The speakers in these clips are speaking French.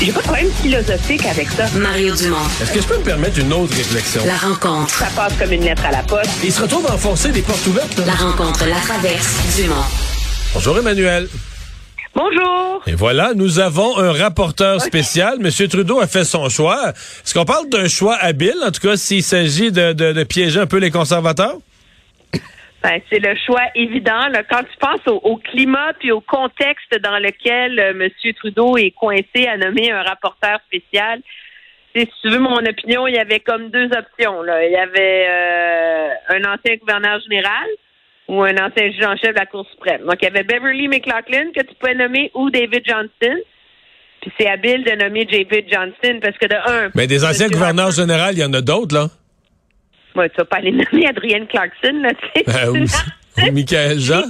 J'ai pas de problème philosophique avec ça. Mario Dumont. Est-ce que je peux me permettre une autre réflexion? La rencontre. Ça passe comme une lettre à la poste. Il se retrouve à enfoncer des portes ouvertes. là. La rencontre, la traverse, Dumont. Bonjour Emmanuel. Bonjour. Et voilà, nous avons un rapporteur spécial. Monsieur Trudeau a fait son choix. Est-ce qu'on parle d'un choix habile, en tout cas s'il s'agit de, de- de piéger un peu les conservateurs? Ben, c'est le choix évident. là. Quand tu penses au, au climat puis au contexte dans lequel euh, M. Trudeau est coincé à nommer un rapporteur spécial, si tu veux mon opinion, il y avait comme deux options. Là. Il y avait euh, un ancien gouverneur général ou un ancien juge en chef de la Cour suprême. Donc, il y avait Beverly McLaughlin que tu pouvais nommer ou David Johnston. Puis c'est habile de nommer David Johnston parce que de un... Mais des anciens gouverneurs généraux, il y en a d'autres, là. Ouais, tu vas pas aller nommer Adrienne Clarkson, là, tu sais. Euh, ou, ou Michael Jean.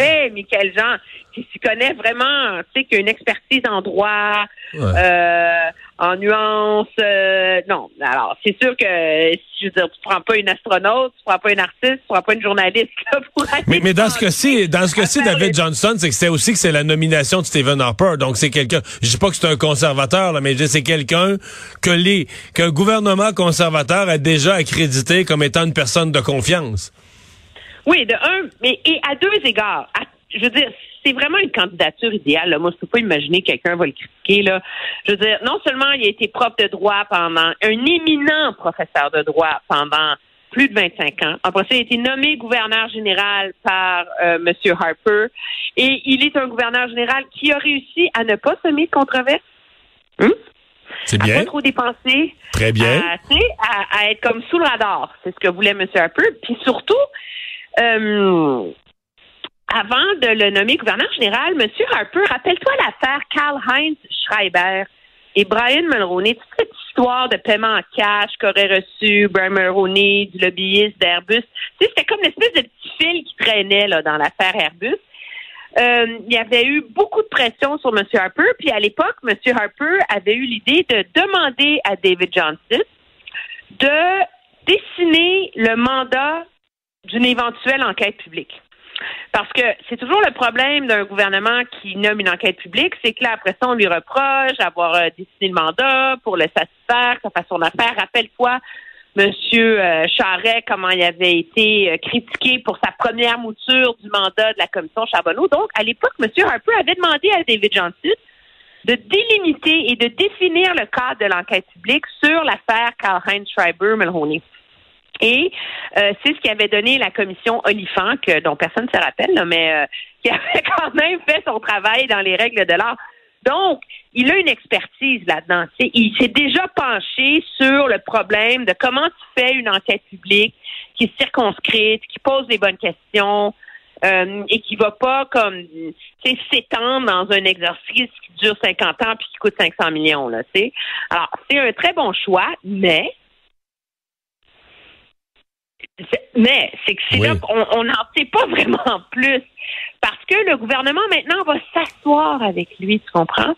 Hé, Michael Jean, qui s'y connaît vraiment, tu sais, qui a une expertise en droit, Ouais. euh, en nuances. euh, non, alors, c'est sûr que, je veux dire, tu prends pas une astronaute, tu prends pas une artiste, tu prends pas une journaliste, là, pour Mais, mais dans ce cas-ci, dans ce cas-ci, à faire David les- Johnson, c'est que c'est aussi que c'est la nomination de Stephen Harper. Donc c'est quelqu'un. Je dis pas que c'est un conservateur, là, mais je dis c'est quelqu'un que les qu'un gouvernement conservateur a déjà accrédité comme étant une personne de confiance. Oui, de un, mais et à deux égards. À- je veux dire, c'est vraiment une candidature idéale. Là. Moi, je peux pas imaginer que quelqu'un va le critiquer. Là. Je veux dire, non seulement il a été prof de droit pendant un éminent professeur de droit pendant plus de 25 ans. Après ça, il a été nommé gouverneur général par euh, M. Harper. Et il est un gouverneur général qui a réussi à ne pas semer de controverse. Hum? C'est à bien, pas trop dépenser, très bien. à, à, à être comme sous le radar. C'est ce que voulait M. Harper. Puis surtout, euh, avant de le nommer gouverneur général, M. Harper, rappelle-toi l'affaire Karl-Heinz Schreiber et Brian Mulroney, toute cette histoire de paiement en cash qu'aurait reçu Brian Mulroney, du lobbyiste d'Airbus. Tu sais, c'était comme l'espèce de petit fil qui traînait là, dans l'affaire Airbus. Euh, il y avait eu beaucoup de pression sur M. Harper, puis à l'époque, M. Harper avait eu l'idée de demander à David Johnson de dessiner le mandat d'une éventuelle enquête publique. Parce que c'est toujours le problème d'un gouvernement qui nomme une enquête publique, c'est que là, après ça, on lui reproche d'avoir euh, le mandat pour le satisfaire, que ça fasse son affaire. Rappelle-toi, Monsieur euh, Charret, comment il avait été euh, critiqué pour sa première mouture du mandat de la commission Charbonneau. Donc, à l'époque, Monsieur Harper avait demandé à David Johnson de délimiter et de définir le cadre de l'enquête publique sur l'affaire Karl-Heinz Schreiber-Mulroney. Et euh, c'est ce qui avait donné la commission Oliphant, que, dont personne ne se rappelle, là, mais euh, qui avait quand même fait son travail dans les règles de l'art. Donc, il a une expertise là-dedans. Il s'est déjà penché sur le problème de comment tu fais une enquête publique qui est circonscrite, qui pose les bonnes questions euh, et qui va pas comme s'étendre dans un exercice qui dure 50 ans puis qui coûte 500 millions. Là. Alors, c'est un très bon choix, mais Mais c'est que c'est Oui. là qu'on on n'en sait pas vraiment plus. Parce que le gouvernement maintenant va s'asseoir avec lui, tu comprends?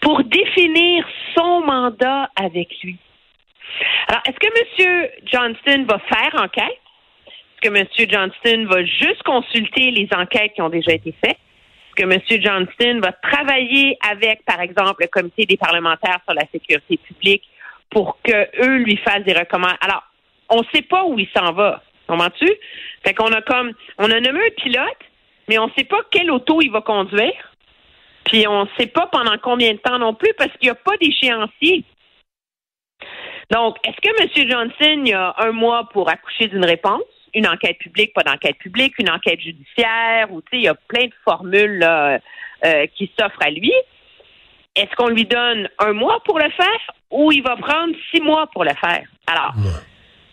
Pour définir son mandat avec lui. Alors, est-ce que M. Johnston va faire enquête? Est-ce que M. Johnston va juste consulter les enquêtes qui ont déjà été faites? Est-ce que M. Johnston va travailler avec, par exemple, le comité des parlementaires sur la sécurité publique pour que eux lui fassent des recommandations? Alors, on sait pas où il s'en va. Comprends-tu? Fait qu'on a comme, on a nommé un pilote, mais on sait pas quelle auto il va conduire. Puis on ne sait pas pendant combien de temps non plus parce qu'il n'y a pas d'échéancier. Donc, est-ce que M. Johnson a un mois pour accoucher d'une réponse? une enquête publique, pas d'enquête publique, une enquête judiciaire, ou tu sais, il y a plein de formules euh, qui s'offrent à lui. Est-ce qu'on lui donne un mois pour le faire ou il va prendre six mois pour le faire? Alors,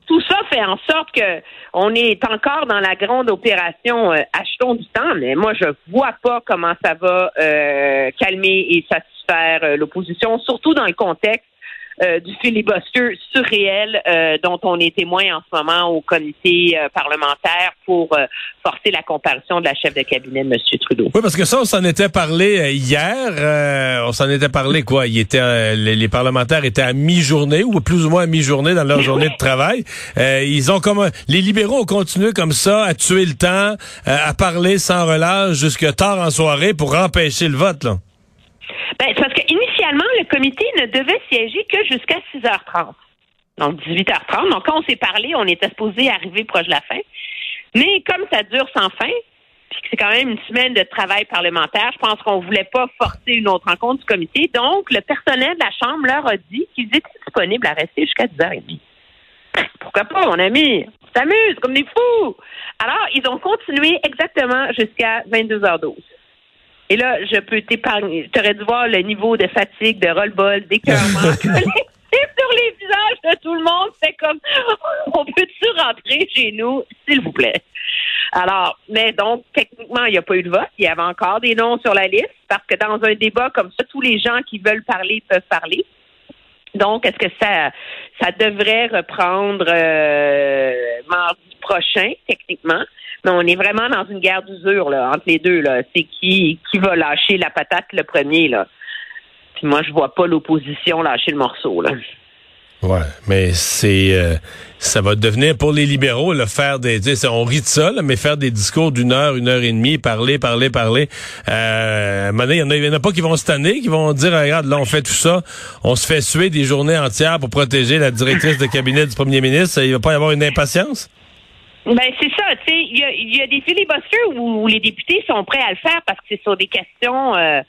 tout ça fait en sorte que on est encore dans la grande opération euh, achetons du temps, mais moi je vois pas comment ça va euh, calmer et satisfaire euh, l'opposition, surtout dans le contexte euh, du filibuster surréel euh, dont on est témoin en ce moment au comité euh, parlementaire pour forcer la comparution de la chef de cabinet M. Trudeau. Oui, parce que ça, on s'en était parlé hier. on s'en était parlé quoi? Il était, les, parlementaires étaient à mi-journée ou plus ou moins à mi-journée dans leur journée de travail. ils ont comme les libéraux ont continué comme ça à tuer le temps, à parler sans relâche jusque tard en soirée pour empêcher le vote. Là. Ben, parce que initialement, le comité ne devait siéger que jusqu'à 6h30. Donc, 18h30. Donc, quand on s'est parlé, on était supposé arriver proche de la fin. Mais comme ça dure sans fin, puis que c'est quand même une semaine de travail parlementaire, je pense qu'on voulait pas forcer une autre rencontre du comité. Donc, le personnel de la Chambre leur a dit qu'ils étaient disponibles à rester jusqu'à 10h30. Pourquoi pas, mon ami? On s'amuse comme des fous. Alors, ils ont continué exactement jusqu'à 22h12. Et là, je peux t'épargner. Tu aurais dû voir le niveau de fatigue, de roll-ball, d'écœurement sur les visages de tout le monde. C'est comme, on peut-tu rentrer chez nous, s'il vous plaît? Alors, mais donc, techniquement, il n'y a pas eu de vote. Il y avait encore des noms sur la liste parce que dans un débat comme ça, tous les gens qui veulent parler peuvent parler. Donc, est-ce que ça, ça devrait reprendre euh, mardi prochain, techniquement? On est vraiment dans une guerre d'usure là, entre les deux. Là. C'est qui, qui va lâcher la patate le premier. Là? Puis moi, je vois pas l'opposition lâcher le morceau. Là. Ouais, mais c'est euh, ça va devenir pour les libéraux le faire des on rit de ça mais faire des discours d'une heure, une heure et demie, parler, parler, parler. Euh, il y en a, en a pas qui vont se tanner, qui vont dire regarde là on fait tout ça, on se fait suer des journées entières pour protéger la directrice de cabinet du premier ministre, il va pas y avoir une impatience? Ben c'est ça, tu sais, il y a, y a, des filibusters où, les députés sont prêts à le faire parce que c'est sur des questions. Euh,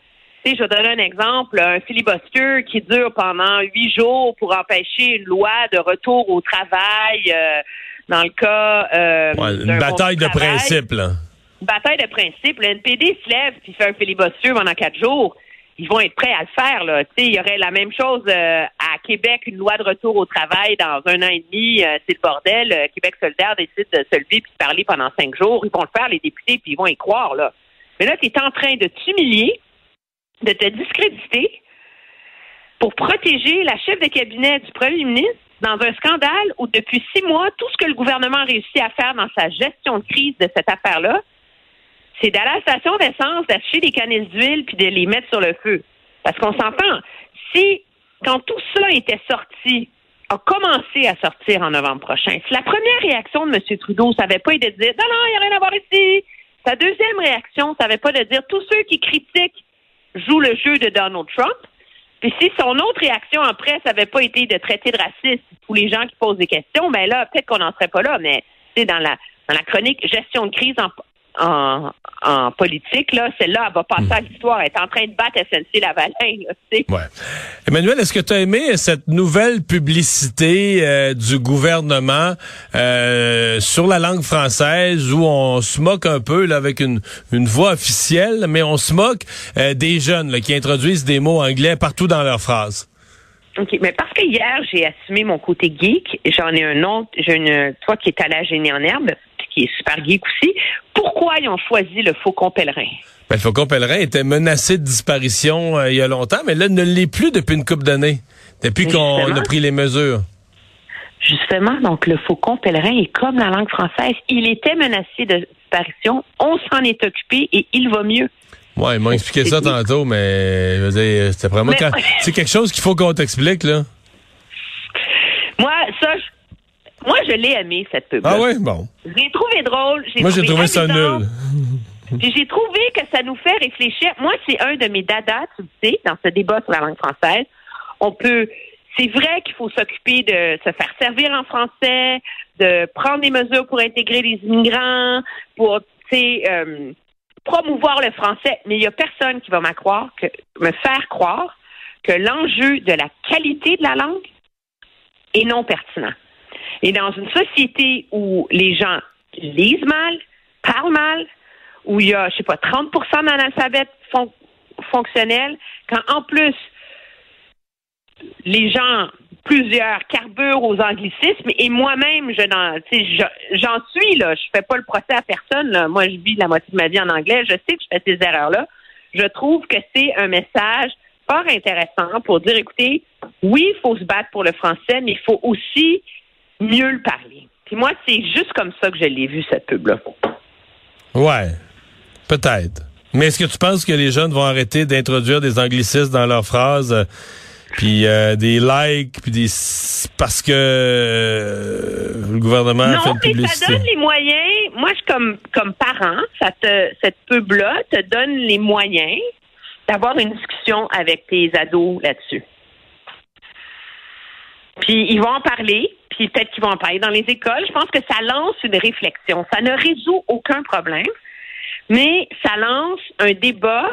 tu sais, je vais donner un exemple, un filibuster qui dure pendant huit jours pour empêcher une loi de retour au travail euh, dans le cas. Euh, une bataille de principe, là. Une bataille de principe. Le NPD se lève puis fait un filibuster pendant quatre jours ils vont être prêts à le faire. Là. il y aurait la même chose euh, à Québec, une loi de retour au travail dans un an et demi, euh, c'est le bordel. Euh, Québec solidaire décide de se lever puis de parler pendant cinq jours. Ils vont le faire, les députés, puis ils vont y croire. Là. Mais là, tu es en train de t'humilier, de te discréditer pour protéger la chef de cabinet du premier ministre dans un scandale où depuis six mois, tout ce que le gouvernement a réussi à faire dans sa gestion de crise de cette affaire-là, c'est d'aller à la station d'essence, d'acheter des canettes d'huile puis de les mettre sur le feu. Parce qu'on s'entend, si, quand tout cela était sorti, a commencé à sortir en novembre prochain, si la première réaction de M. Trudeau, ça n'avait pas été de dire non, non, il n'y a rien à voir ici. Sa deuxième réaction, ça n'avait pas de dire tous ceux qui critiquent jouent le jeu de Donald Trump. Puis si son autre réaction en presse n'avait pas été de traiter de raciste tous les gens qui posent des questions, ben là, peut-être qu'on n'en serait pas là, mais c'est dans la dans la chronique gestion de crise en, en, en politique, là, celle-là, elle va passer à hmm. l'histoire. Elle est en train de battre SNC Lavalin. ouais. Emmanuel, est-ce que tu as aimé cette nouvelle publicité euh, du gouvernement euh, sur la langue française où on se moque un peu là, avec une, une voix officielle, mais on se moque euh, des jeunes là, qui introduisent des mots anglais partout dans leurs phrases? OK, mais parce que hier, j'ai assumé mon côté geek, j'en ai un autre, j'ai une, toi qui es à la génie en herbe, qui est super geek aussi. Pourquoi ils ont choisi le faucon pèlerin? Ben, le faucon pèlerin était menacé de disparition euh, il y a longtemps, mais là, ne l'est plus depuis une couple d'années, depuis qu'on a pris les mesures. Justement, donc le faucon pèlerin est comme la langue française. Il était menacé de disparition. On s'en est occupé et il va mieux. Ouais, ils m'ont expliqué ça tantôt, mais je veux dire, c'est vraiment c'est quelque chose qu'il faut qu'on t'explique là. Moi, ça, moi, je l'ai aimé, cette pub. Ah oui? Bon. J'ai trouvé drôle. Moi, j'ai trouvé ça nul. Puis j'ai trouvé que ça nous fait réfléchir. Moi, c'est un de mes dadas, tu le sais, dans ce débat sur la langue française. On peut. C'est vrai qu'il faut s'occuper de se faire servir en français, de prendre des mesures pour intégrer les immigrants, pour, tu sais, euh, promouvoir le français. Mais il n'y a personne qui va me croire, que, me faire croire que l'enjeu de la qualité de la langue est non pertinent. Et dans une société où les gens lisent mal, parlent mal, où il y a, je sais pas, 30% d'analphabètes fon fonctionnels, quand en plus, les gens, plusieurs, carburent aux anglicismes, et moi-même, je j'en suis, là, je fais pas le procès à personne, moi, je vis la moitié de ma vie en anglais, je sais que je fais ces erreurs-là, je trouve que c'est un message fort intéressant pour dire, écoutez, oui, il faut se battre pour le français, mais il faut aussi mieux le parler. Puis moi, c'est juste comme ça que je l'ai vu, cette pub-là. Ouais, peut-être. Mais est-ce que tu penses que les jeunes vont arrêter d'introduire des anglicismes dans leurs phrases, euh, puis euh, des likes, puis des parce que euh, le gouvernement non, a fait une publicité? Non, ça donne les moyens. Moi, je comme comme parent, ça te cette pub-là te donne les moyens d'avoir une discussion avec tes ados là-dessus. Puis ils vont en parler, puis peut-être qu'ils vont en parler dans les écoles. Je pense que ça lance une réflexion. Ça ne résout aucun problème, mais ça lance un débat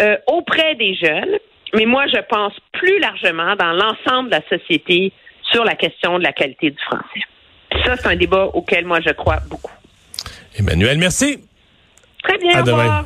euh, auprès des jeunes. Mais moi, je pense plus largement dans l'ensemble de la société sur la question de la qualité du français. ça, c'est un débat auquel moi je crois beaucoup. Emmanuel, merci. Très bien. À au demain. revoir.